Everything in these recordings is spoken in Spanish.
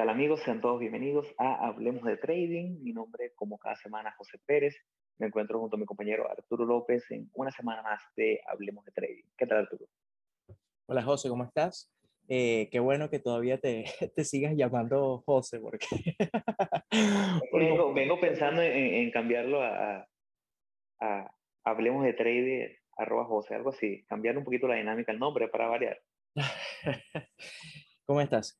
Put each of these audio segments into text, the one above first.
Hola, hola, ¿qué tal amigos? Sean todos bienvenidos a Hablemos de Trading. Mi nombre, como cada semana, José Pérez. Me encuentro junto a mi compañero Arturo López en una semana más de Hablemos de Trading. ¿Qué tal, Arturo? Hola, José, ¿cómo estás? Eh, qué bueno que todavía te, te sigas llamando José, porque... vengo, vengo, pensando en, en cambiarlo a, a, Hablemos de Trading, arroba José, algo así. Cambiar un poquito la dinámica, el nombre para variar. ¿Cómo estás?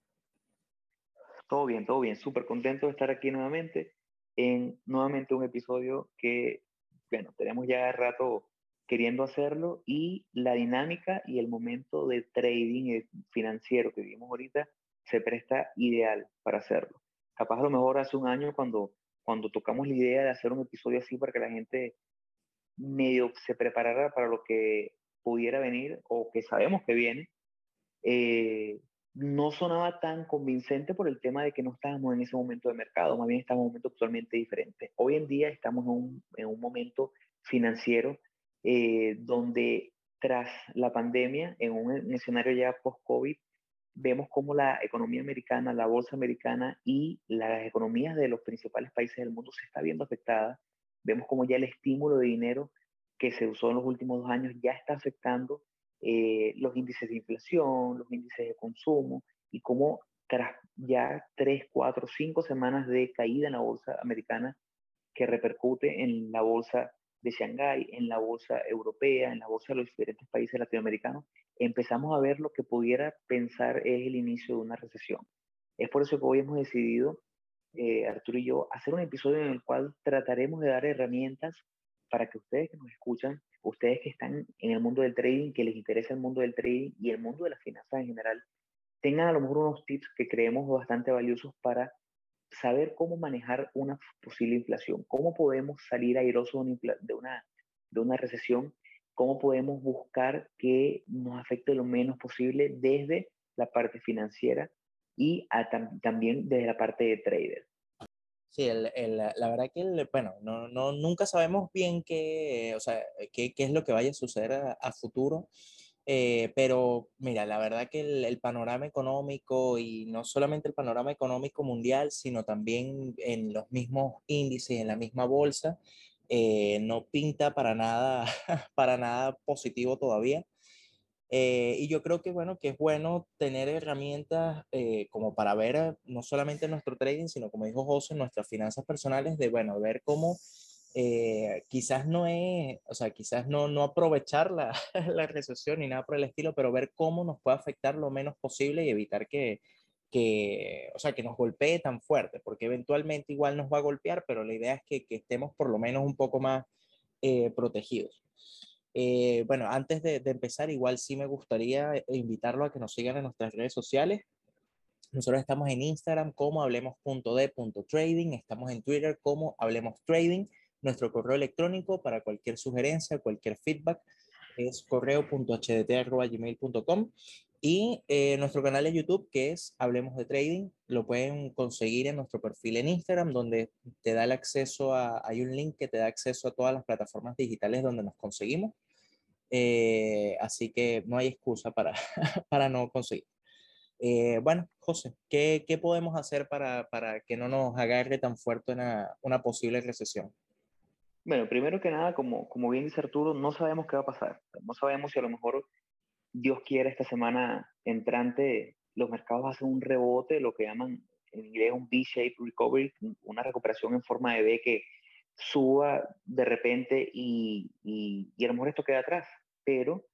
Todo bien, todo bien. Súper contento de estar aquí nuevamente en nuevamente un episodio que, bueno, tenemos ya rato queriendo hacerlo y la dinámica y el momento de trading financiero que vivimos ahorita se presta ideal para hacerlo. Capaz a lo mejor hace un año cuando, cuando tocamos la idea de hacer un episodio así para que la gente medio se preparara para lo que pudiera venir o que sabemos que viene, eh, no sonaba tan convincente por el tema de que no estábamos en ese momento de mercado, más bien estamos en un momento totalmente diferente. Hoy en día estamos en un, en un momento financiero eh, donde tras la pandemia, en un, escenario ya post-COVID, vemos cómo la economía americana, la bolsa americana y las economías de los principales países del mundo se está viendo afectada. Vemos cómo ya el estímulo de dinero que se usó en los últimos dos años ya está afectando eh, los índices de inflación, los índices de consumo y cómo tras ya tres, cuatro, cinco semanas de caída en la bolsa americana que repercute en la bolsa de Shanghái, en la bolsa europea, en la bolsa de los diferentes países latinoamericanos, empezamos a ver lo que pudiera pensar es el inicio de una recesión. Es por eso que hoy hemos decidido, eh, Arturo y yo, hacer un episodio en el cual trataremos de dar herramientas para que ustedes que nos escuchan ustedes que están en el mundo del trading, que les interesa el mundo del trading y el mundo de las finanzas en general, tengan a lo mejor unos tips que creemos bastante valiosos para saber cómo manejar una posible inflación, cómo podemos salir airosos de una, de una recesión, cómo podemos buscar que nos afecte lo menos posible desde la parte financiera y también desde la parte de trader. Sí, el, el, la verdad que, el, bueno, no, no, nunca sabemos bien qué, o sea, qué, qué es lo que vaya a suceder a, futuro, eh, pero mira, la verdad que el, panorama económico y no solamente el panorama económico mundial, sino también en los mismos índices, en la misma bolsa, eh, no pinta para nada, para nada positivo todavía. Eh, y yo creo que, bueno, que es bueno tener herramientas eh, como para ver eh, no solamente nuestro trading, sino como dijo José, nuestras finanzas personales, de, bueno, ver cómo quizás no es, o sea, quizás no, no aprovechar la, la, recesión ni nada por el estilo, pero ver cómo nos puede afectar lo menos posible y evitar que, que, o sea, que nos golpee tan fuerte, porque eventualmente igual nos va a golpear, pero la idea es que, que estemos por lo menos un poco más protegidos. Eh, bueno, antes de, empezar, igual sí me gustaría eh, invitarlo a que nos sigan en nuestras redes sociales. Nosotros estamos en Instagram como hablemos.d.trading, estamos en Twitter como hablemos trading. Nuestro correo electrónico para cualquier sugerencia, cualquier feedback es correo.hdt.gmail.com y eh, nuestro canal de YouTube que es Hablemos de Trading, lo pueden conseguir en nuestro perfil en Instagram donde te da el acceso a, hay un link que te da acceso a todas las plataformas digitales donde nos conseguimos. Eh, así que no hay excusa para, para no conseguir. Eh, bueno, José, ¿qué, ¿qué, podemos hacer para, para, que no nos agarre tan fuerte una, una posible recesión? Bueno, primero que nada, como, como bien dice Arturo, no sabemos qué va a pasar. No sabemos si a lo mejor Dios quiere, esta semana entrante, los mercados hacen un rebote, lo que llaman en inglés un V-shape recovery, una recuperación en forma de B que suba de repente y, y, y a lo mejor esto queda atrás, pero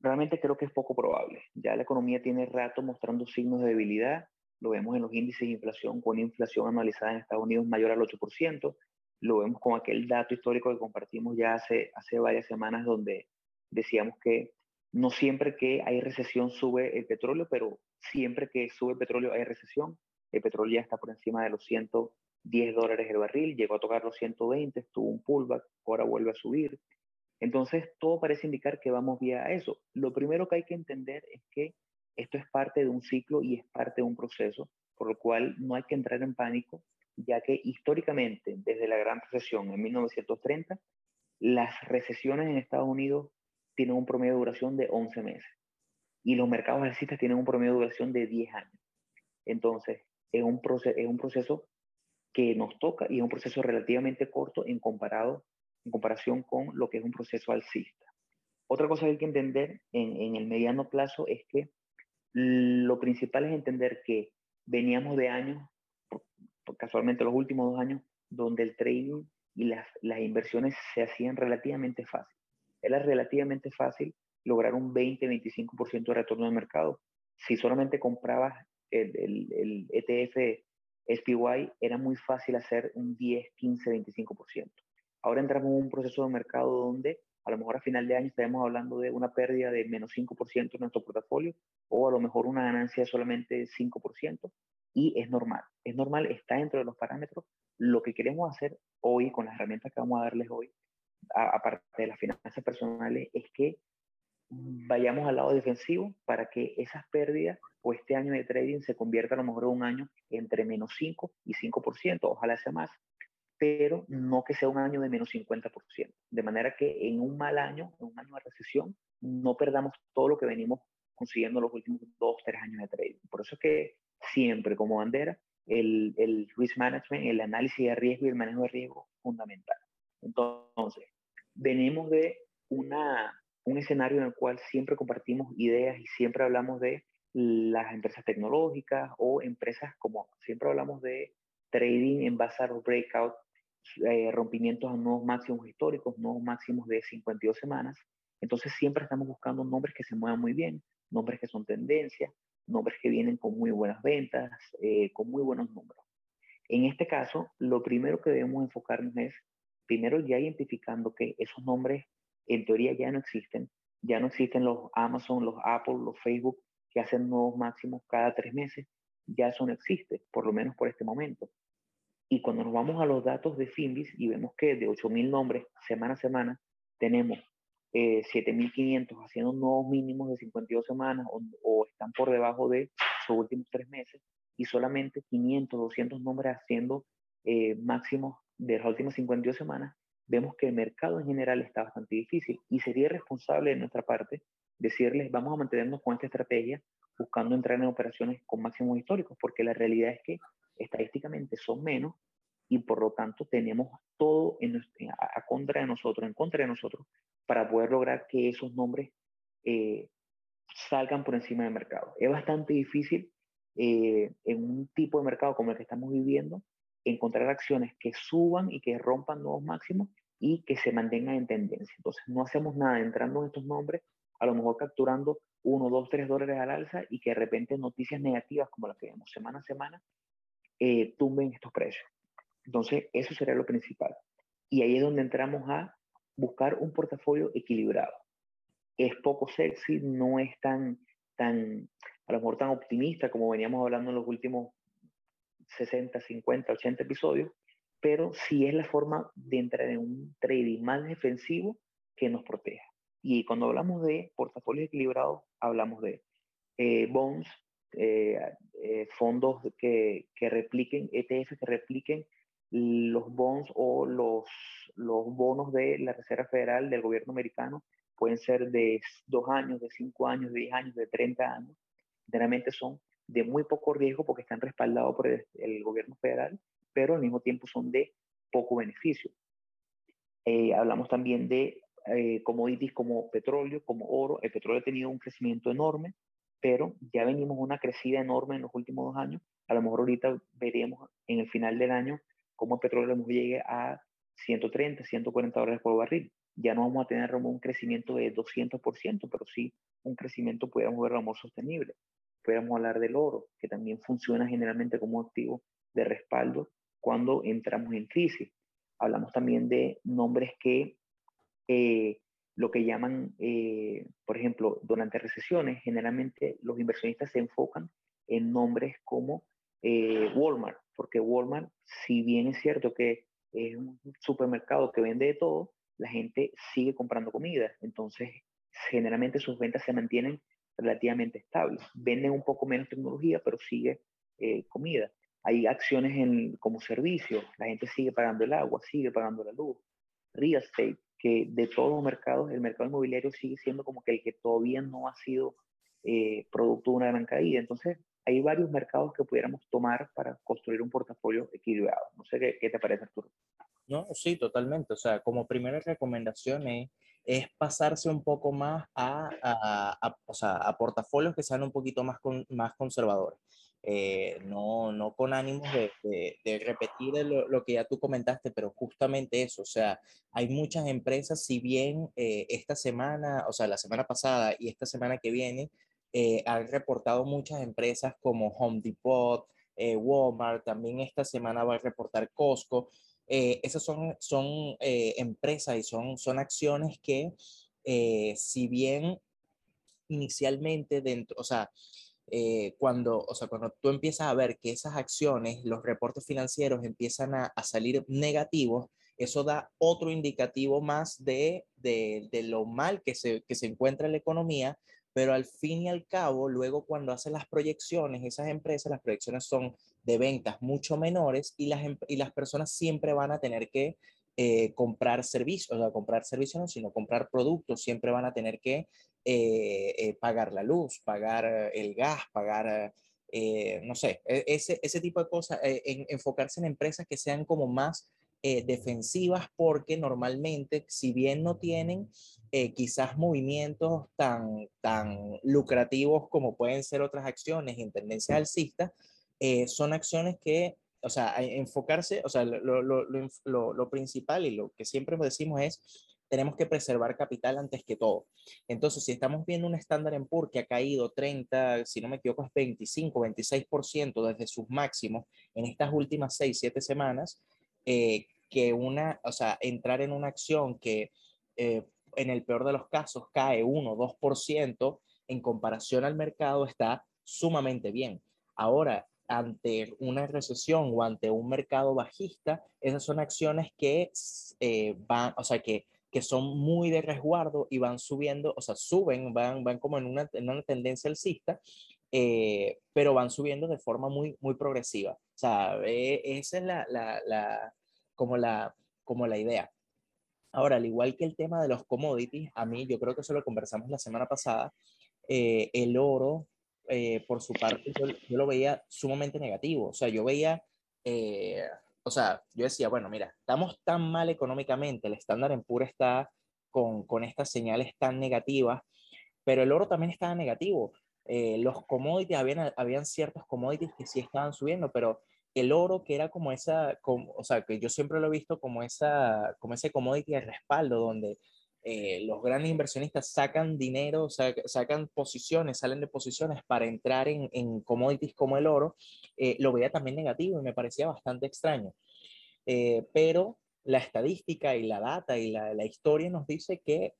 realmente creo que es poco probable. Ya la economía tiene rato mostrando signos de debilidad, lo vemos en los índices de inflación, con inflación anualizada en Estados Unidos mayor al 8%, lo vemos con aquel dato histórico que compartimos ya hace, hace varias semanas donde decíamos que no siempre que hay recesión sube el petróleo, pero siempre que sube el petróleo hay recesión. El petróleo ya está por encima de los 110 dólares el barril, llegó a tocar los 120, estuvo un pullback, ahora vuelve a subir. Entonces, todo parece indicar que vamos vía a eso. Lo primero que hay que entender es que esto es parte de un ciclo y es parte de un proceso, por lo cual no hay que entrar en pánico, ya que históricamente, desde la Gran Recesión en 1930, las recesiones en Estados Unidos tienen un promedio de duración de 11 meses y los mercados alcistas tienen un promedio de duración de 10 años. Entonces, es un, proceso, es un proceso que nos toca y es un proceso relativamente corto en, comparado, en comparación con lo que es un proceso alcista. Otra cosa que hay que entender en, en el mediano plazo es que lo principal es entender que veníamos de años, casualmente los últimos dos años, donde el trading y las, las inversiones se hacían relativamente fácil. Era relativamente fácil lograr un 20-25% de retorno de mercado. Si solamente comprabas el, el, el, ETF SPY, era muy fácil hacer un 10, 15, 25%. Ahora entramos en un proceso de mercado donde a lo mejor a final de año estaremos hablando de una pérdida de menos 5% en nuestro portafolio o a lo mejor una ganancia de solamente 5% y es normal, es normal, está dentro de los parámetros. Lo que queremos hacer hoy con las herramientas que vamos a darles hoy, aparte de las finanzas personales, es que vayamos al lado defensivo para que esas pérdidas o este año de trading se convierta a lo mejor en un año entre menos 5 y 5%, ojalá sea más, pero no que sea un año de menos 50%. De manera que en un mal año, en un año de recesión, no perdamos todo lo que venimos consiguiendo los últimos dos, tres años de trading. Por eso es que siempre como bandera, el, el risk management, el análisis de riesgo y el manejo de riesgo fundamental. Entonces, venimos de una, un escenario en el cual siempre compartimos ideas y siempre hablamos de las empresas tecnológicas o empresas como siempre hablamos de trading en base a los breakout, eh, rompimientos a nuevos máximos históricos, nuevos máximos de 52 semanas. Entonces siempre estamos buscando nombres que se muevan muy bien, nombres que son tendencias, nombres que vienen con muy buenas ventas, eh, con muy buenos números. En este caso, lo primero que debemos enfocarnos es, primero ya identificando que esos nombres en teoría ya no existen, ya no existen los Amazon, los Apple, los Facebook que hacen nuevos máximos cada tres meses, ya eso no existe, por lo menos por este momento. Y cuando nos vamos a los datos de Finbis y vemos que de 8.000 nombres semana a semana tenemos 7.500 eh, haciendo nuevos mínimos de 52 semanas o, están por debajo de sus últimos tres meses y solamente 500, 200 nombres haciendo eh, máximos de las últimas 52 semanas, vemos que el mercado en general está bastante difícil y sería responsable de nuestra parte decirles vamos a mantenernos con esta estrategia buscando entrar en operaciones con máximos históricos, porque la realidad es que estadísticamente son menos y por lo tanto tenemos todo a, contra de nosotros, en contra de nosotros, para poder lograr que esos nombres eh, salgan por encima del mercado. Es bastante difícil eh, en un tipo de mercado como el que estamos viviendo encontrar acciones que suban y que rompan nuevos máximos y que se mantengan en tendencia. Entonces no hacemos nada entrando en estos nombres, a lo mejor capturando 1, 2, 3 dólares al alza y que de repente noticias negativas como las que vemos semana a semana eh, tumben estos precios. Entonces, eso sería lo principal. Y ahí es donde entramos a buscar un portafolio equilibrado. Es poco sexy, no es tan, tan, a lo mejor tan optimista como veníamos hablando en los últimos 60, 50, 80 episodios, pero sí es la forma de entrar en un trading más defensivo que nos proteja. Y cuando hablamos de portafolios equilibrados, hablamos de eh, bonds, eh, eh, fondos que, que repliquen, ETF que repliquen los bonds o los, los bonos de la Reserva Federal del gobierno americano pueden ser de dos años, de cinco años, de diez años, de 30 años. Generalmente son de muy poco riesgo porque están respaldados por el, gobierno federal, pero al mismo tiempo son de poco beneficio. Eh, hablamos también de eh, commodities como petróleo, como oro. El petróleo ha tenido un crecimiento enorme, pero ya venimos una crecida enorme en los últimos dos años. A lo mejor ahorita veremos en el final del año cómo el petróleo llegue a 130, 140 dólares por barril. Ya no vamos a tener un crecimiento de 200%, pero sí un crecimiento, podríamos verlo amor sostenible. Podríamos hablar del oro, que también funciona generalmente como activo de respaldo cuando entramos en crisis. Hablamos también de nombres que eh, lo que llaman, eh, por ejemplo, durante recesiones, generalmente los inversionistas se enfocan en nombres como eh, Walmart, porque Walmart, si bien es cierto que es un supermercado que vende de todo, la gente sigue comprando comida. Entonces, generalmente sus ventas se mantienen relativamente estables. Venden un poco menos tecnología, pero sigue eh, comida. Hay acciones en, como servicio, la gente sigue pagando el agua, sigue pagando la luz. Real estate, que de todos los mercados, el mercado inmobiliario sigue siendo como que el que todavía no ha sido eh, producto de una gran caída. Entonces, hay varios mercados que pudiéramos tomar para construir un portafolio equilibrado. No sé qué, qué te parece, Arturo. No, sí, totalmente. O sea, como primera recomendación es, pasarse un poco más a, a, o sea, a portafolios que sean un poquito más, con, más conservadores. Eh, no, no con ánimos de, de, repetir lo, lo, que ya tú comentaste, pero justamente eso, o sea, hay muchas empresas, si bien eh, esta semana, o sea, la semana pasada y esta semana que viene, eh, han reportado muchas empresas como Home Depot, eh, Walmart, también esta semana va a reportar Costco. Eh, esas son, son empresas y son, son acciones que, si bien inicialmente dentro, o sea, cuando, o sea, cuando tú empiezas a ver que esas acciones, los reportes financieros empiezan a, a salir negativos, eso da otro indicativo más de, de, de, lo mal que se, que se encuentra la economía, pero al fin y al cabo, luego cuando hacen las proyecciones, esas empresas, las proyecciones son de ventas mucho menores y las, em, y las personas siempre van a tener que eh, comprar servicios, o sea, comprar servicios no, sino comprar productos, siempre van a tener que eh, eh, pagar la luz, pagar el gas, pagar, no sé, e, ese, ese tipo de cosas, enfocarse en empresas que sean como más defensivas porque normalmente, si bien no tienen eh, quizás movimientos tan, tan lucrativos como pueden ser otras acciones en tendencia alcista, eh, son acciones que, o sea, enfocarse, o sea, lo, lo, lo, lo, principal y lo que siempre decimos es, tenemos que preservar capital antes que todo. Entonces, si estamos viendo un estándar en PUR que ha caído 30, si no me equivoco, es 25, 26% desde sus máximos en estas últimas 6, 7 semanas, eh, que una, o sea, entrar en una acción que en el peor de los casos cae 1 2% en comparación al mercado está sumamente bien. Ahora, ante una recesión o ante un mercado bajista, esas son acciones que eh, van, o sea, que, que son muy de resguardo y van subiendo, o sea, suben, van, van como en una, en una tendencia alcista, eh, pero van subiendo de forma muy, muy progresiva. O sea, eh, esa es la, la, la, como, la, como la idea. Ahora, al igual que el tema de los commodities, a mí yo creo que eso lo conversamos la semana pasada, eh, el oro, eh, por su parte, yo, lo veía sumamente negativo. O sea, yo veía, eh, o sea, yo decía, bueno, mira, estamos tan mal económicamente, el estándar en pura está con, con estas señales tan negativas, pero el oro también estaba negativo. Los commodities, habían, habían ciertos commodities que sí estaban subiendo, pero el oro, que era como esa, como, o sea, que yo siempre lo he visto como, esa, como ese commodity de respaldo, donde eh, los grandes inversionistas sacan dinero, sacan posiciones, salen de posiciones para entrar en, en commodities como el oro, eh, lo veía también negativo y me parecía bastante extraño. Eh, pero la estadística y la data y la, la historia nos dice que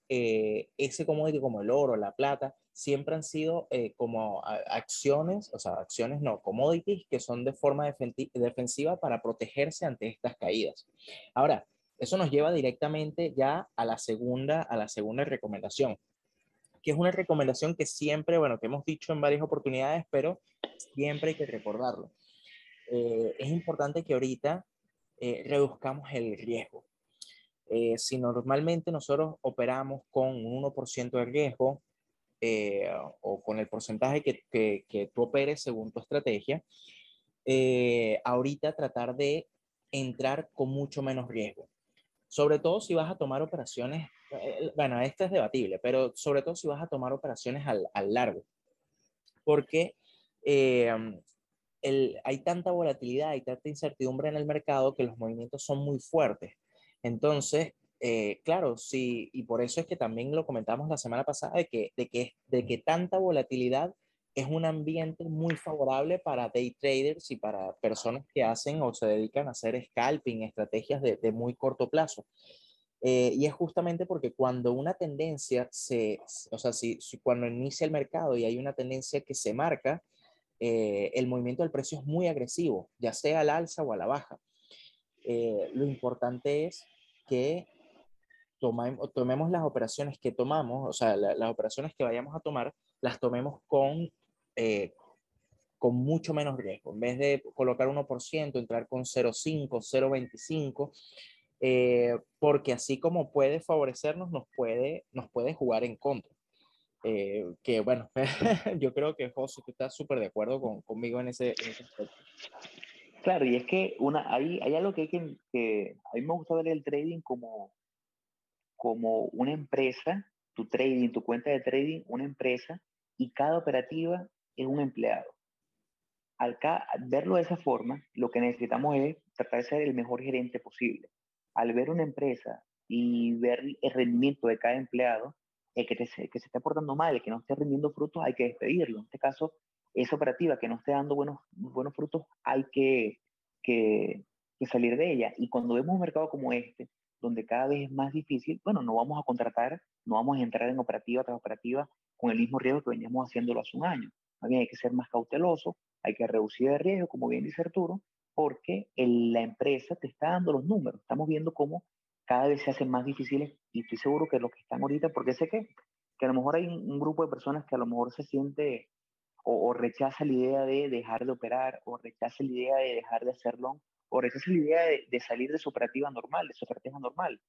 ese commodity como el oro, la plata, siempre han sido eh, como acciones, o sea, acciones no, commodities que son de forma defensiva para protegerse ante estas caídas. Ahora, eso nos lleva directamente ya a la segunda, a la segunda recomendación, que es una recomendación que siempre, bueno, que hemos dicho en varias oportunidades, pero siempre hay que recordarlo. Eh, es importante que ahorita eh, reduzcamos el riesgo. si normalmente nosotros operamos con un 1% de riesgo, eh, o con el porcentaje que, que, que, tú operes según tu estrategia, eh, ahorita tratar de entrar con mucho menos riesgo. Sobre todo si vas a tomar operaciones, eh, bueno, esta es debatible, pero sobre todo si vas a tomar operaciones al, al largo. Porque el, hay tanta volatilidad, y tanta incertidumbre en el mercado que los movimientos son muy fuertes. Entonces, eh, claro, sí, y por eso es que también lo comentamos la semana pasada, de que, de que, de que tanta volatilidad es un ambiente muy favorable para day traders y para personas que hacen o se dedican a hacer scalping, estrategias de, de muy corto plazo. Eh, y es justamente porque cuando una tendencia se, o sea, si, cuando inicia el mercado y hay una tendencia que se marca, eh, el movimiento del precio es muy agresivo, ya sea al alza o a la baja. lo importante es que tomemos las operaciones que tomamos, o sea, las operaciones que vayamos a tomar, las tomemos con, eh, con mucho menos riesgo. En vez de colocar 1%, entrar con 0,5, 0,25, eh, porque así como puede favorecernos, nos puede, nos puede jugar en contra. Eh, que bueno, yo creo que José, tú estás súper de acuerdo con, conmigo en ese, aspecto. Claro, y es que una, hay, hay algo que hay que, que, a mí me gusta ver el trading como, como una empresa, tu trading, tu cuenta de trading, una empresa, y cada operativa es un empleado. Al verlo de esa forma, lo que necesitamos es tratar de ser el mejor gerente posible. Al ver una empresa y ver el rendimiento de cada empleado, el que, se esté portando mal, el que no esté rindiendo frutos, hay que despedirlo. En este caso, esa operativa que no esté dando buenos, buenos frutos, hay que, que salir de ella. Y cuando vemos un mercado como este, donde cada vez es más difícil, bueno, no vamos a contratar, no vamos a entrar en operativa tras operativa con el mismo riesgo que veníamos haciéndolo hace un año. Bien hay que ser más cauteloso, hay que reducir el riesgo, como bien dice Arturo, porque la empresa te está dando los números. Estamos viendo cómo cada vez se hacen más difíciles y estoy seguro que los que están ahorita, porque sé que, que a lo mejor hay un, grupo de personas que a lo mejor se siente o, rechaza la idea de dejar de operar o rechaza la idea de dejar de hacerlo o esa es la idea de, salir de su operativa normal, de su estrategia normal.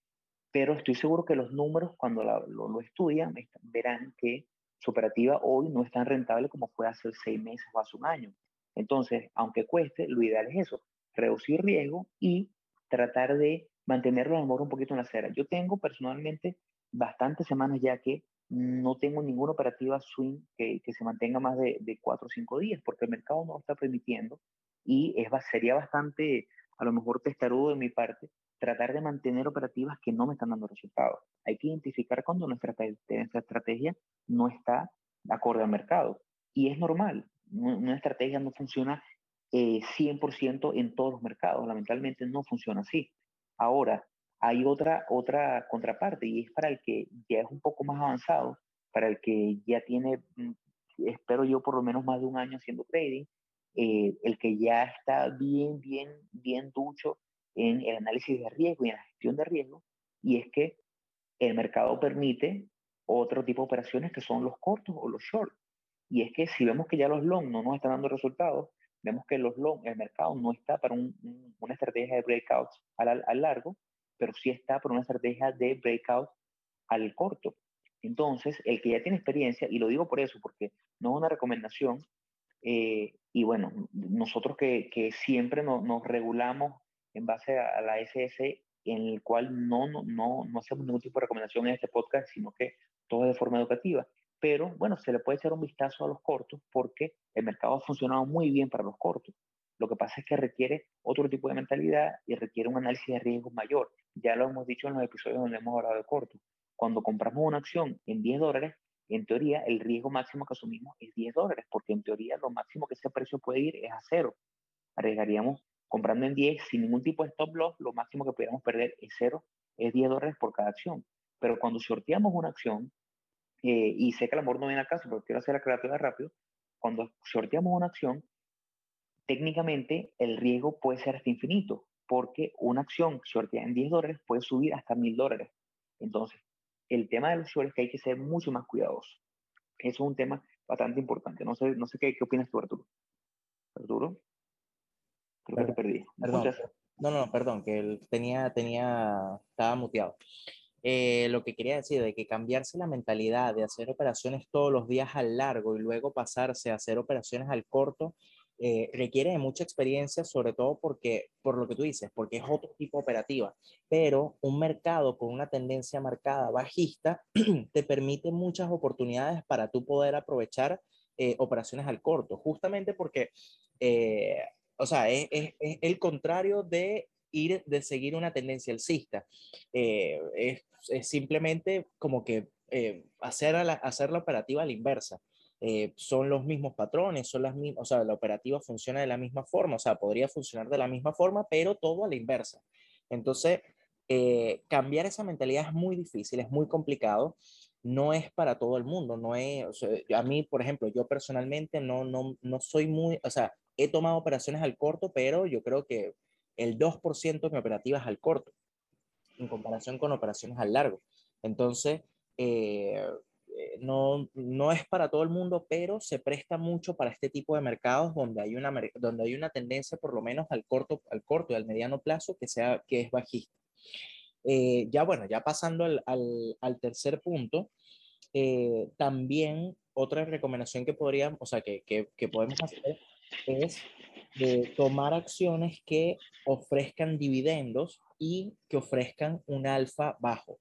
Pero estoy seguro que los números, cuando lo, estudian, verán que su operativa hoy no es tan rentable como fue hace seis meses o hace un año. Entonces, aunque cueste, lo ideal es eso, reducir riesgo y tratar de mantenerlo a un poquito en la acera. Yo tengo personalmente bastantes semanas ya que no tengo ninguna operativa swing que, se mantenga más de, de cuatro o cinco días, porque el mercado no lo está permitiendo y sería bastante, a lo mejor testarudo de mi parte, tratar de mantener operativas que no me están dando resultados. Hay que identificar cuando nuestra, nuestra estrategia no está acorde al mercado. Y es normal, una estrategia no funciona eh, 100% en todos los mercados, lamentablemente no funciona así. Ahora, hay otra, otra contraparte y es para el que ya es un poco más avanzado, para el que ya tiene, mm, espero yo, por lo menos más de un año haciendo trading, eh, el que ya está bien, bien, bien ducho en el análisis de riesgo y en la gestión de riesgo, y es que el mercado permite otro tipo de operaciones que son los cortos o los short. Y es que si vemos que ya los long no nos están dando resultados, vemos que los long, el mercado no está para una estrategia de breakouts al, al largo, pero sí está para una estrategia de breakout al corto. Entonces, el que ya tiene experiencia, y lo digo por eso, porque no es una recomendación, eh, y bueno, nosotros que, que siempre nos regulamos en base a, la SS, en el cual no, no, no, no hacemos ningún tipo de recomendación en este podcast, sino que todo es de forma educativa. Pero bueno, se le puede echar un vistazo a los cortos porque el mercado ha funcionado muy bien para los cortos. Lo que pasa es que requiere otro tipo de mentalidad y requiere un análisis de riesgo mayor. Ya lo hemos dicho en los episodios donde hemos hablado de cortos. Cuando compramos una acción en 10 dólares, en teoría el riesgo máximo que asumimos es 10 dólares, porque en teoría lo máximo que ese precio puede ir es a cero. Arriesgaríamos comprando en 10 sin ningún tipo de stop loss, lo máximo que pudiéramos perder es cero, es 10 dólares por cada acción. Pero cuando sorteamos una acción, eh, y sé que el amor no viene a caso, pero quiero hacer la creativa rápido, cuando sorteamos una acción, técnicamente el riesgo puede ser hasta infinito, porque una acción sorteada en 10 dólares puede subir hasta 1000 dólares. Entonces, el tema de los shorts es que hay que ser mucho más cuidadoso. Eso es un tema bastante importante. No sé, no sé qué, qué opinas tú, Arturo. Arturo. Creo que te perdí. Perdón. No, no, perdón, que él tenía, tenía, estaba muteado. Eh, lo que quería decir de que cambiarse la mentalidad de hacer operaciones todos los días al largo y luego pasarse a hacer operaciones al corto eh, requiere de mucha experiencia, sobre todo porque, por lo que tú dices, porque es otro tipo operativa, pero un mercado con una tendencia marcada bajista te permite muchas oportunidades para tú poder aprovechar eh, operaciones al corto, justamente porque, eh, o sea, es, es, el contrario de ir, de seguir una tendencia alcista. Es, es, simplemente como que hacer, la, hacer la operativa a la inversa. Eh, son los mismos patrones, son las mismas, o sea, la operativa funciona de la misma forma, o sea, podría funcionar de la misma forma, pero todo a la inversa. Entonces, eh, cambiar esa mentalidad es muy difícil, es muy complicado, no es para todo el mundo, no es, o sea, a mí, por ejemplo, yo personalmente no, no, no soy muy, o sea, he tomado operaciones al corto, pero yo creo que el 2% de mi operativa es al corto, en comparación con operaciones al largo. Entonces, eh, no, no es para todo el mundo, pero se presta mucho para este tipo de mercados donde hay una, donde hay una tendencia, por lo menos al corto, al corto y al mediano plazo, que, sea, que es bajista. Eh, ya bueno, ya pasando al, al, tercer punto, eh, también otra recomendación que podríamos, o sea, que, que, que podemos hacer es tomar acciones que ofrezcan dividendos y que ofrezcan un alfa bajo.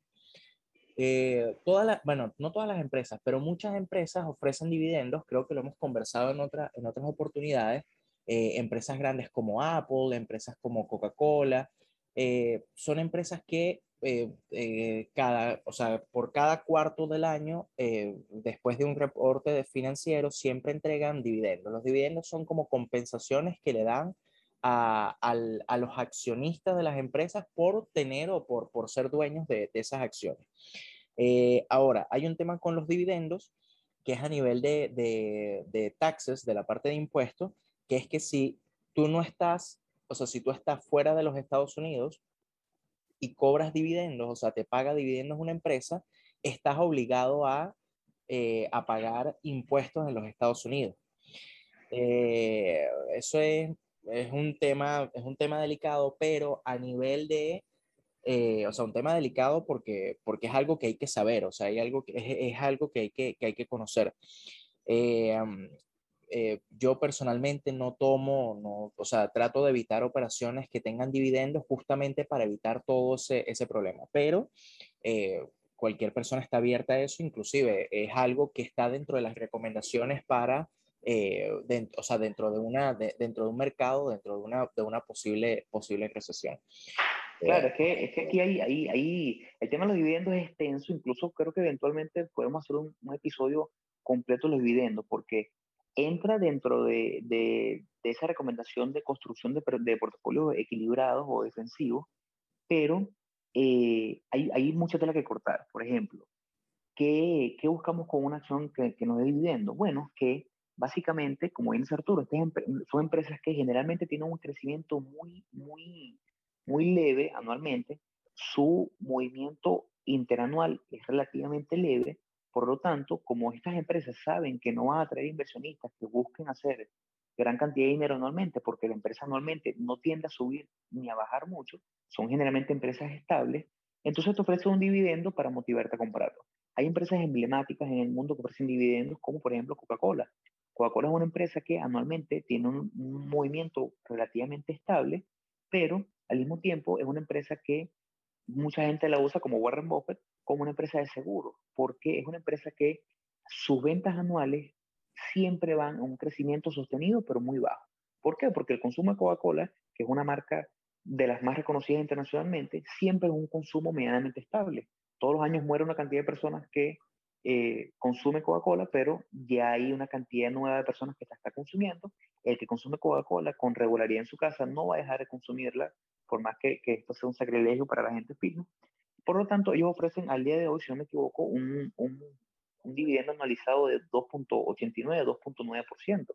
Eh, todas bueno, no todas las empresas, pero muchas empresas ofrecen dividendos, creo que lo hemos conversado en, otra, en otras oportunidades, eh, empresas grandes como Apple, empresas como Coca-Cola, eh, son empresas que cada, o sea, por cada cuarto del año, después de un reporte de financiero, siempre entregan dividendos. Los dividendos son como compensaciones que le dan a, a, los accionistas de las empresas por tener o por, por ser dueños de, de esas acciones. Eh, ahora, hay un tema con los dividendos que es a nivel de, de, de taxes, de la parte de impuestos, que es que si tú no estás, o sea, si tú estás fuera de los Estados Unidos y cobras dividendos, o sea, te paga dividendos una empresa, estás obligado a, eh, a pagar impuestos en los Estados Unidos. Eh, eso es es un tema, es un tema delicado, pero a nivel de, eh, o sea, un tema delicado porque, porque es algo que hay que saber, o sea, hay algo que, es, es algo que hay que, que hay que conocer. Eh, eh, yo personalmente no tomo, no, o sea, trato de evitar operaciones que tengan dividendos justamente para evitar todo ese, ese problema, pero cualquier persona está abierta a eso, inclusive es algo que está dentro de las recomendaciones para eh, dentro, o sea, dentro de, una, dentro de un mercado, dentro de una, de una posible, posible recesión. Claro, es que, es que aquí hay, hay, hay, el tema de los dividendos es extenso, incluso creo que eventualmente podemos hacer un, un episodio completo de los dividendos, porque entra dentro de, de, de esa recomendación de construcción de, de, portafolios equilibrados o defensivos, pero eh, hay, hay mucha tela que cortar. Por ejemplo, ¿qué, qué buscamos con una acción que, que nos dé dividendos? Bueno, que básicamente, como dice Arturo, son empresas que generalmente tienen un crecimiento muy, muy, muy leve anualmente. Su movimiento interanual es relativamente leve. Por lo tanto, como estas empresas saben que no van a traer inversionistas que busquen hacer gran cantidad de dinero anualmente, porque la empresa anualmente no tiende a subir ni a bajar mucho, son generalmente empresas estables, entonces te ofrece un dividendo para motivarte a comprarlo. Hay empresas emblemáticas en el mundo que ofrecen dividendos, como por ejemplo Coca-Cola. Coca-Cola es una empresa que anualmente tiene un, movimiento relativamente estable, pero al mismo tiempo es una empresa que mucha gente la usa como Warren Buffett, como una empresa de seguro, porque es una empresa que sus ventas anuales siempre van a un crecimiento sostenido, pero muy bajo. ¿Por qué? Porque el consumo de Coca-Cola, que es una marca de las más reconocidas internacionalmente, siempre es un consumo medianamente estable. Todos los años muere una cantidad de personas que eh, consume Coca-Cola, pero ya hay una cantidad nueva de personas que la está consumiendo. El que consume Coca-Cola con regularidad en su casa no va a dejar de consumirla, por más que, que esto sea un sacrilegio para la gente fina. Por lo tanto, ellos ofrecen al día de hoy, si no me equivoco, un, un, un dividendo anualizado de 2.89, 2.9%.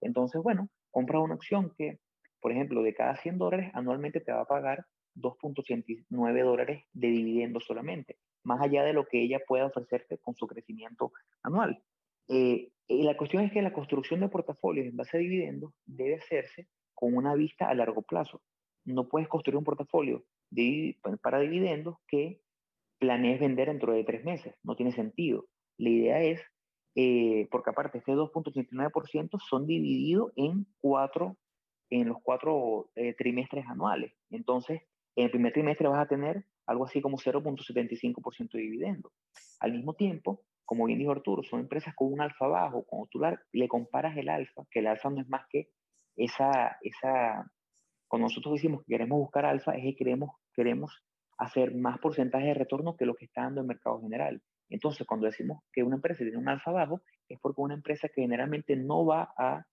Entonces, bueno, compra una acción que, por ejemplo, de cada 100 dólares anualmente te va a pagar 2.89 dólares de dividendo solamente más allá de lo que ella pueda ofrecerte con su crecimiento anual. Eh, y la cuestión es que la construcción de portafolios en base a dividendos debe hacerse con una vista a largo plazo. No puedes construir un portafolio de, para dividendos que planees vender dentro de tres meses. No tiene sentido. La idea es, eh, porque aparte este 2.89% son divididos en cuatro, en los cuatro eh, trimestres anuales. Entonces, en el primer trimestre vas a tener algo así como 0.75% de dividendo. Al mismo tiempo, como bien dijo Arturo, son empresas con un alfa bajo. Cuando tú le comparas el alfa, que el alfa no es más que esa, esa, cuando nosotros decimos que queremos buscar alfa, es que queremos, queremos hacer más porcentaje de retorno que lo que está dando el mercado general. Entonces, cuando decimos que una empresa tiene un alfa bajo, es porque una empresa que generalmente no va a,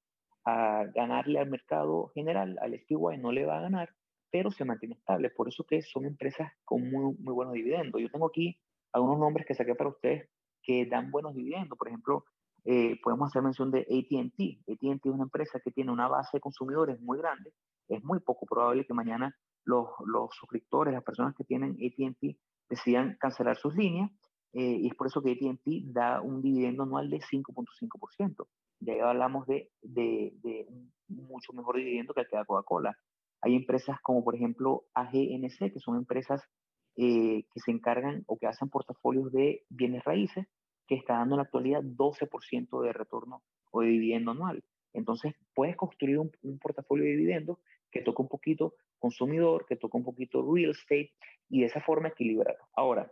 a ganarle al mercado general, al SPY, no le va a ganar, pero se mantiene estable. Por eso que son empresas con muy, muy buenos dividendos. Yo tengo aquí algunos nombres que saqué para ustedes que dan buenos dividendos. Por ejemplo, eh, podemos hacer mención de ATT. ATT es una empresa que tiene una base de consumidores muy grande. Es muy poco probable que mañana los, los suscriptores, las personas que tienen ATT, decidan cancelar sus líneas. Eh, y es por eso que ATT da un dividendo anual de 5.5%. Ya hablamos de, de, de, un mucho mejor dividendo que el que da Coca-Cola. Hay empresas como por ejemplo AGNC, que son empresas eh, que se encargan o que hacen portafolios de bienes raíces, que está dando en la actualidad 12% de retorno o de dividendo anual. Entonces, puedes construir un, portafolio de dividendos que toca un poquito consumidor, que toca un poquito real estate y de esa forma equilibrar. Ahora,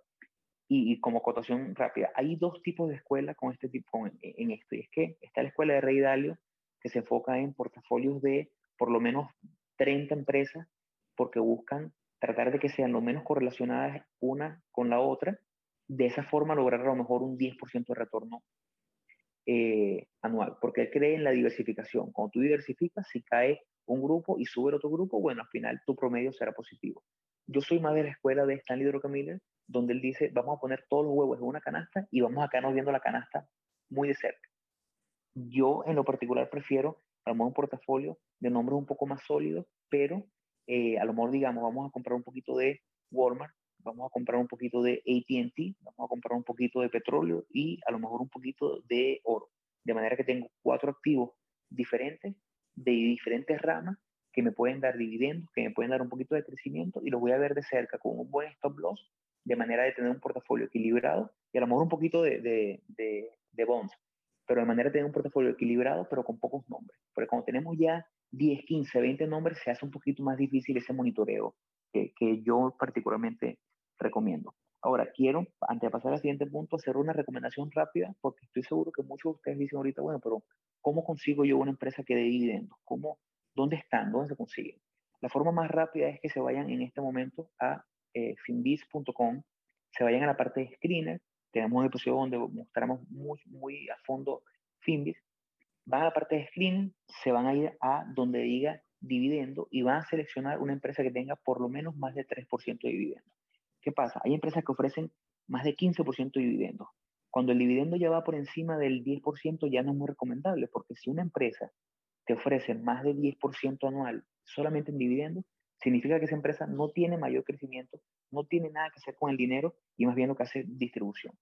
y, como cotación rápida, hay dos tipos de escuelas con este tipo, en, esto, y es que está la escuela de Rey Dalio, que se enfoca en portafolios de por lo menos 30 empresas, porque buscan tratar de que sean lo menos correlacionadas una con la otra, de esa forma lograr a lo mejor un 10% de retorno eh, anual, porque él cree en la diversificación. Cuando tú diversificas, si cae un grupo y sube el otro grupo, bueno, al final tu promedio será positivo. Yo soy más de la escuela de Stanley Druckenmiller, donde él dice, vamos a poner todos los huevos en una canasta y vamos a quedarnos viendo la canasta muy de cerca. Yo en lo particular prefiero a lo mejor un portafolio de nombres un poco más sólidos, pero eh, a lo mejor digamos, vamos a comprar un poquito de Walmart, vamos a comprar un poquito de ATT, vamos a comprar un poquito de petróleo y a lo mejor un poquito de oro. De manera que tengo cuatro activos diferentes de diferentes ramas que me pueden dar dividendos, que me pueden dar un poquito de crecimiento y los voy a ver de cerca con un buen stop loss, de manera de tener un portafolio equilibrado y a lo mejor un poquito de, de, de, de bonds, pero de manera de tener un portafolio equilibrado, pero con pocos nombres. Porque cuando tenemos ya 10, 15, 20 nombres, se hace un poquito más difícil ese monitoreo que, que yo particularmente recomiendo. Ahora, quiero, antes de pasar al siguiente punto, hacer una recomendación rápida, porque estoy seguro que muchos de ustedes dicen ahorita, bueno, pero ¿cómo consigo yo una empresa que dé dividendos? ¿Cómo, ¿Dónde están? ¿Dónde se consiguen? La forma más rápida es que se vayan en este momento a eh, finbiz.com, se vayan a la parte de screener, tenemos un episodio donde mostramos muy, muy a fondo Finbiz, van a la parte de screener, se van a ir a donde diga dividendo y van a seleccionar una empresa que tenga por lo menos más de 3% de dividendo. ¿Qué pasa? Hay empresas que ofrecen más de 15% de dividendos. Cuando el dividendo ya va por encima del 10%, ya no es muy recomendable, porque si una empresa te ofrece más de 10% anual solamente en dividendos, significa que esa empresa no tiene mayor crecimiento, no tiene nada que hacer con el dinero y más bien lo que hace es distribución.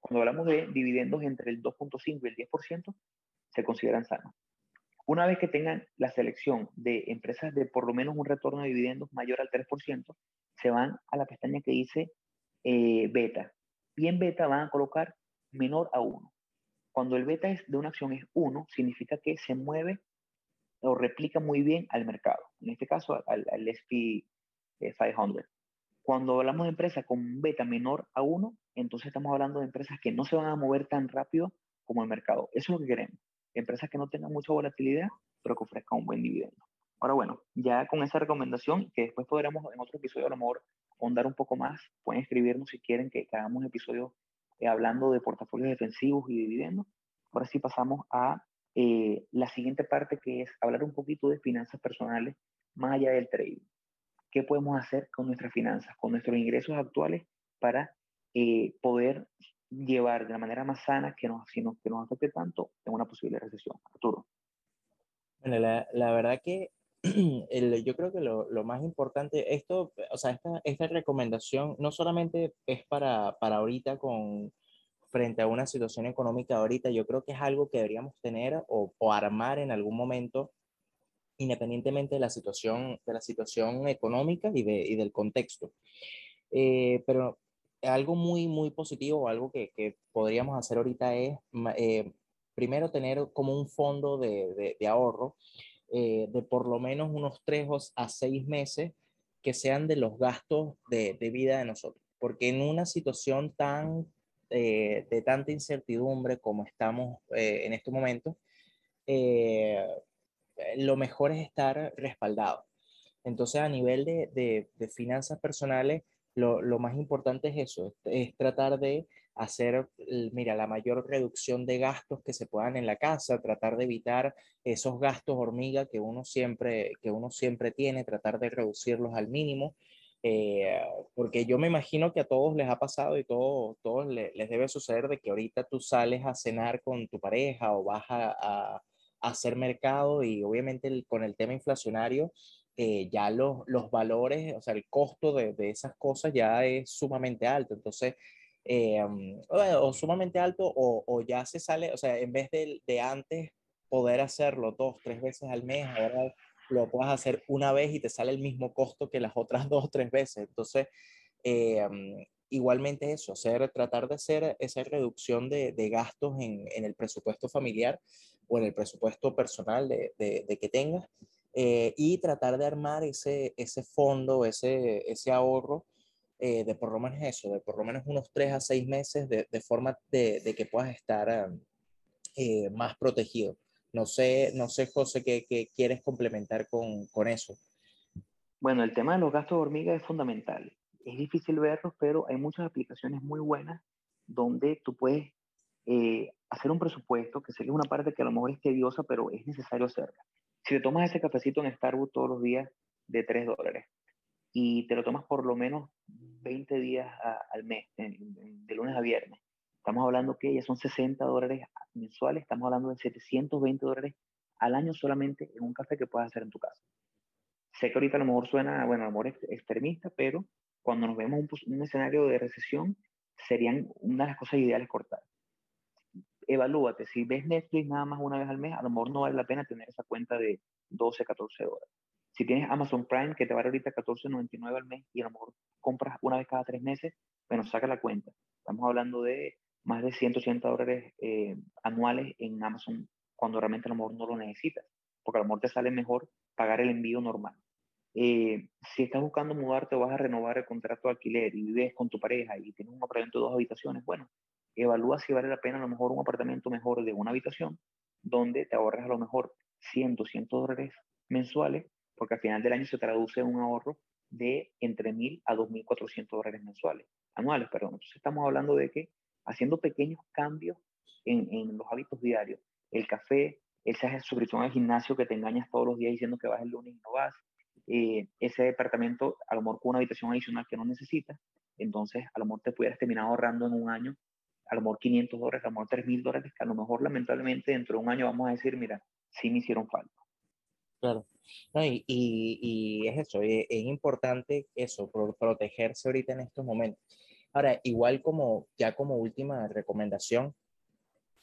Cuando hablamos de dividendos entre el 2.5 y el 10%, se consideran sanos. Una vez que tengan la selección de empresas de por lo menos un retorno de dividendos mayor al 3%, se van a la pestaña que dice eh, beta. Y en beta van a colocar menor a 1. Cuando el beta de una acción es 1, significa que se mueve o replica muy bien al mercado. En este caso, al, al SP 500. Cuando hablamos de empresas con beta menor a 1, entonces estamos hablando de empresas que no se van a mover tan rápido como el mercado. Eso es lo que queremos. Empresas que no tengan mucha volatilidad, pero que ofrezcan un buen dividendo. Ahora, bueno, ya con esa recomendación, que después podremos en otro episodio a lo mejor ahondar un poco más, pueden escribirnos si quieren que, hagamos un episodio eh, hablando de portafolios defensivos y dividendos. Ahora sí pasamos a eh, la siguiente parte que es hablar un poquito de finanzas personales más allá del trading. ¿Qué podemos hacer con nuestras finanzas, con nuestros ingresos actuales para eh, poder llevar de la manera más sana que nos, que nos afecte tanto en una posible recesión? Arturo. Bueno, la, la verdad que el, yo creo que lo, lo, más importante, esto, o sea, esta, esta recomendación no solamente es para, para ahorita con, frente a una situación económica ahorita, yo creo que es algo que deberíamos tener o, o armar en algún momento, independientemente de la situación, de la situación económica y, de, y del contexto. Eh, pero algo muy, muy positivo, algo que, que podríamos hacer ahorita es, eh, primero, tener como un fondo de, de, de ahorro eh, de por lo menos unos tres a seis meses que sean de los gastos de, de vida de nosotros. Porque en una situación tan eh, de tanta incertidumbre como estamos eh, en este momento, lo mejor es estar respaldado. Entonces, a nivel de, de, finanzas personales, lo, lo, más importante es eso, es tratar de hacer, mira, la mayor reducción de gastos que se puedan en la casa, tratar de evitar esos gastos hormiga que uno siempre, que uno siempre tiene, tratar de reducirlos al mínimo. Eh, porque yo me imagino que a todos les ha pasado y todo, todos les, debe suceder de que ahorita tú sales a cenar con tu pareja o vas a, hacer mercado y obviamente con el tema inflacionario eh, ya los, los valores, o sea, el costo de, de, esas cosas ya es sumamente alto. Entonces, eh, o, sumamente alto o, o, ya se sale, o sea, en vez de, de, antes poder hacerlo dos, tres veces al mes, ahora lo puedes hacer una vez y te sale el mismo costo que las otras dos, tres veces. Entonces, eh, igualmente eso, hacer, tratar de hacer esa reducción de, de gastos en, en, el presupuesto familiar o en el presupuesto personal de, de, que tengas eh, y tratar de armar ese, ese fondo, ese, ese ahorro eh, de por lo menos eso, de por lo menos unos tres a seis meses de, forma de, que puedas estar eh, más protegido. No sé, no sé José, ¿qué, qué quieres complementar con, con eso? Bueno, el tema de los gastos de hormiga es fundamental. Es difícil verlos, pero hay muchas aplicaciones muy buenas donde tú puedes eh, hacer un presupuesto, que sería una parte que a lo mejor es tediosa, pero es necesario hacerla. Si te tomas ese cafecito en Starbucks todos los días de 3 dólares y te lo tomas por lo menos 20 días al mes, de lunes a viernes, estamos hablando que ya son 60 dólares mensuales, estamos hablando de 720 dólares al año solamente en un café que puedes hacer en tu casa. Sé que ahorita a lo mejor suena, bueno, a lo mejor extremista, pero cuando nos vemos un, un escenario de recesión, serían una de las cosas ideales cortar. Evalúate, si ves Netflix nada más una vez al mes, a lo mejor no vale la pena tener esa cuenta de 12, 14 horas. Si tienes Amazon Prime, que te vale ahorita 14.99 al mes y a lo mejor compras una vez cada tres meses, bueno, saca la cuenta. Estamos hablando de más de 180 dólares eh, anuales en Amazon cuando realmente a lo mejor no lo necesitas, porque a lo mejor te sale mejor pagar el envío normal. Eh, si estás buscando mudarte o vas a renovar el contrato de alquiler y vives con tu pareja y tienes un apartamento de dos habitaciones, bueno, evalúa si vale la pena a lo mejor un apartamento mejor de una habitación donde te ahorras a lo mejor 100, 200 dólares mensuales, porque al final del año se traduce en un ahorro de entre 1.000 a 2.400 dólares mensuales, anuales, perdón. Entonces estamos hablando de que haciendo pequeños cambios en, en los hábitos diarios, el café, esa suscripción al gimnasio que te engañas todos los días diciendo que vas el lunes y no vas, eh, ese departamento a lo mejor con una habitación adicional que no necesitas, entonces a lo mejor te pudieras terminar ahorrando en un año a lo mejor 500 dólares, a lo mejor 3.000 dólares, que a lo mejor lamentablemente dentro de un año vamos a decir, mira, sí me hicieron falta. Claro. y, y, es eso, es, es, importante eso, protegerse ahorita en estos momentos. Ahora, igual como ya como última recomendación,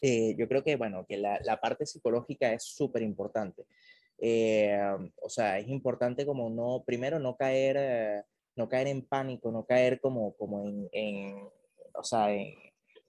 eh, yo creo que, bueno, que la, la parte psicológica es súper importante. Eh, o sea, es importante como no, primero no caer, eh, no caer en pánico, no caer como, como en, en o sea, en,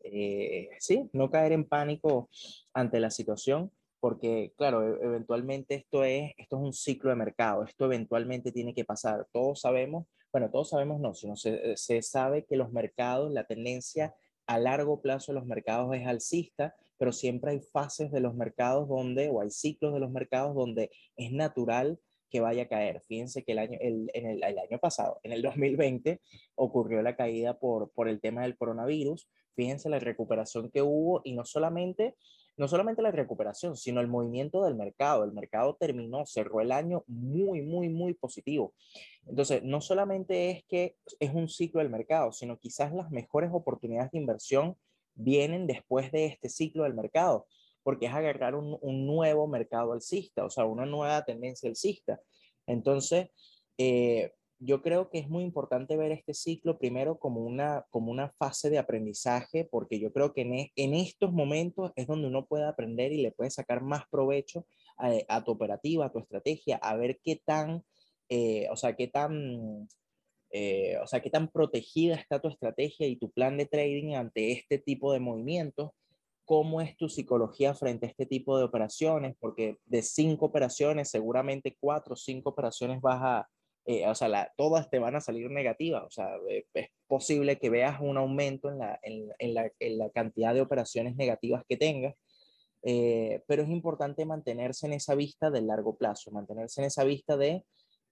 eh, sí, no caer en pánico ante la situación, porque claro, e, eventualmente esto es, esto es un ciclo de mercado, esto eventualmente tiene que pasar. Todos sabemos, bueno, todos sabemos no, sino se, se sabe que los mercados, la tendencia a largo plazo de los mercados es alcista, pero siempre hay fases de los mercados donde, o hay ciclos de los mercados donde es natural que vaya a caer. Fíjense que el año, el, en el, año pasado, en el 2020, ocurrió la caída por, por el tema del coronavirus. Fíjense la recuperación que hubo y no solamente, no solamente la recuperación, sino el movimiento del mercado. El mercado terminó, cerró el año muy, muy, muy positivo. Entonces, no solamente es que es un ciclo del mercado, sino quizás las mejores oportunidades de inversión vienen después de este ciclo del mercado, porque es agarrar un, nuevo mercado alcista, o sea, una nueva tendencia alcista. Entonces, eh, yo creo que es muy importante ver este ciclo primero como una, como una fase de aprendizaje, porque yo creo que en, e, en estos momentos es donde uno puede aprender y le puede sacar más provecho a, tu operativa, a tu estrategia, a ver qué tan, eh, o sea, qué tan eh, o sea, qué tan protegida está tu estrategia y tu plan de trading ante este tipo de movimientos, cómo es tu psicología frente a este tipo de operaciones, porque de cinco operaciones, seguramente cuatro o cinco operaciones vas a, eh, o sea, todas te van a salir negativas, o sea, eh, es posible que veas un aumento en la, en, en la, en la cantidad de operaciones negativas que tengas, pero es importante mantenerse en esa vista del largo plazo, mantenerse en esa vista de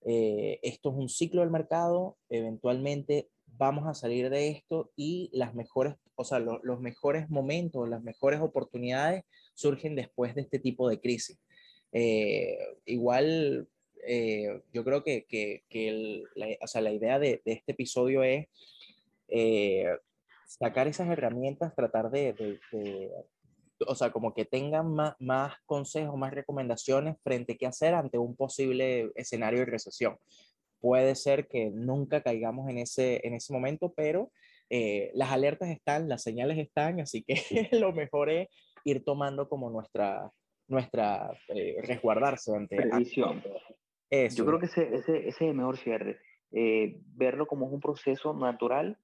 eh, esto es un ciclo del mercado, eventualmente vamos a salir de esto y las mejores, o sea, los mejores momentos, las mejores oportunidades surgen después de este tipo de crisis. Eh, igual, eh, yo creo que, que, que la, o sea, la, idea de, de, este episodio es sacar esas herramientas, tratar de, de o sea, como que tengan más, más consejos, más recomendaciones frente a qué hacer ante un posible escenario de recesión. Puede ser que nunca caigamos en ese, en ese momento, pero eh, las alertas están, las señales están, así que lo mejor es ir tomando como nuestra, nuestra eh, resguardarse ante... Previsión. Yo creo que ese, ese, ese es el mejor cierre. Eh, verlo como un proceso natural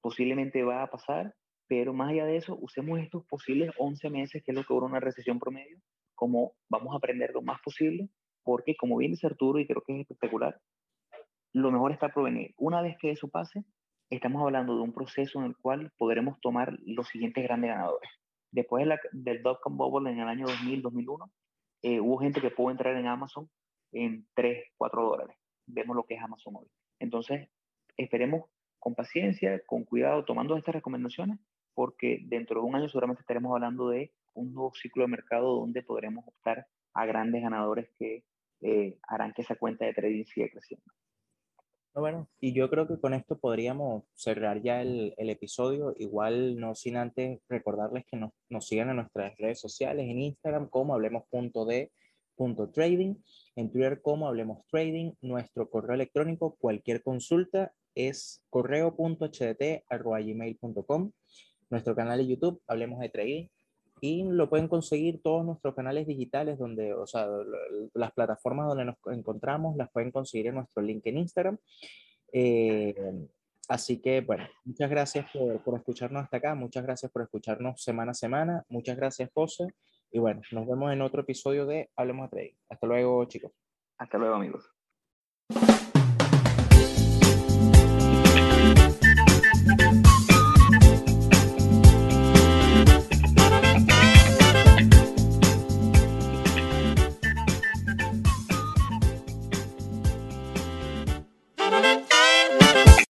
posiblemente va a pasar, pero más allá de eso, usemos estos posibles 11 meses, que es lo que dura una recesión promedio, como vamos a aprender lo más posible, porque como bien dice Arturo, y creo que es espectacular, lo mejor está por venir. Una vez que eso pase, estamos hablando de un proceso en el cual podremos tomar los siguientes grandes ganadores. Después de la, del dot-com bubble en el año 2000, 2001, eh, hubo gente que pudo entrar en Amazon en 3, 4 dólares. Vemos lo que es Amazon hoy. Entonces, esperemos con paciencia, con cuidado, tomando estas recomendaciones, porque dentro de un año seguramente estaremos hablando de un nuevo ciclo de mercado donde podremos optar a grandes ganadores que eh, harán que esa cuenta de trading siga creciendo. Bueno, y yo creo que con esto podríamos cerrar ya el, el episodio. Igual no sin antes recordarles que nos, nos, sigan en nuestras redes sociales, en Instagram como hablemos.de.trading, en Twitter como hablemos trading, nuestro correo electrónico, cualquier consulta es correo.hdt.gmail.com, nuestro canal de YouTube, hablemos de trading, y lo pueden conseguir todos nuestros canales digitales donde, o sea, las plataformas donde nos encontramos las pueden conseguir en nuestro link en Instagram. Eh, así que, bueno, muchas gracias por, por, escucharnos hasta acá, muchas gracias por escucharnos semana a semana, muchas gracias José, y bueno, nos vemos en otro episodio de Hablemos de Trading. Hasta luego, chicos. Hasta luego, amigos.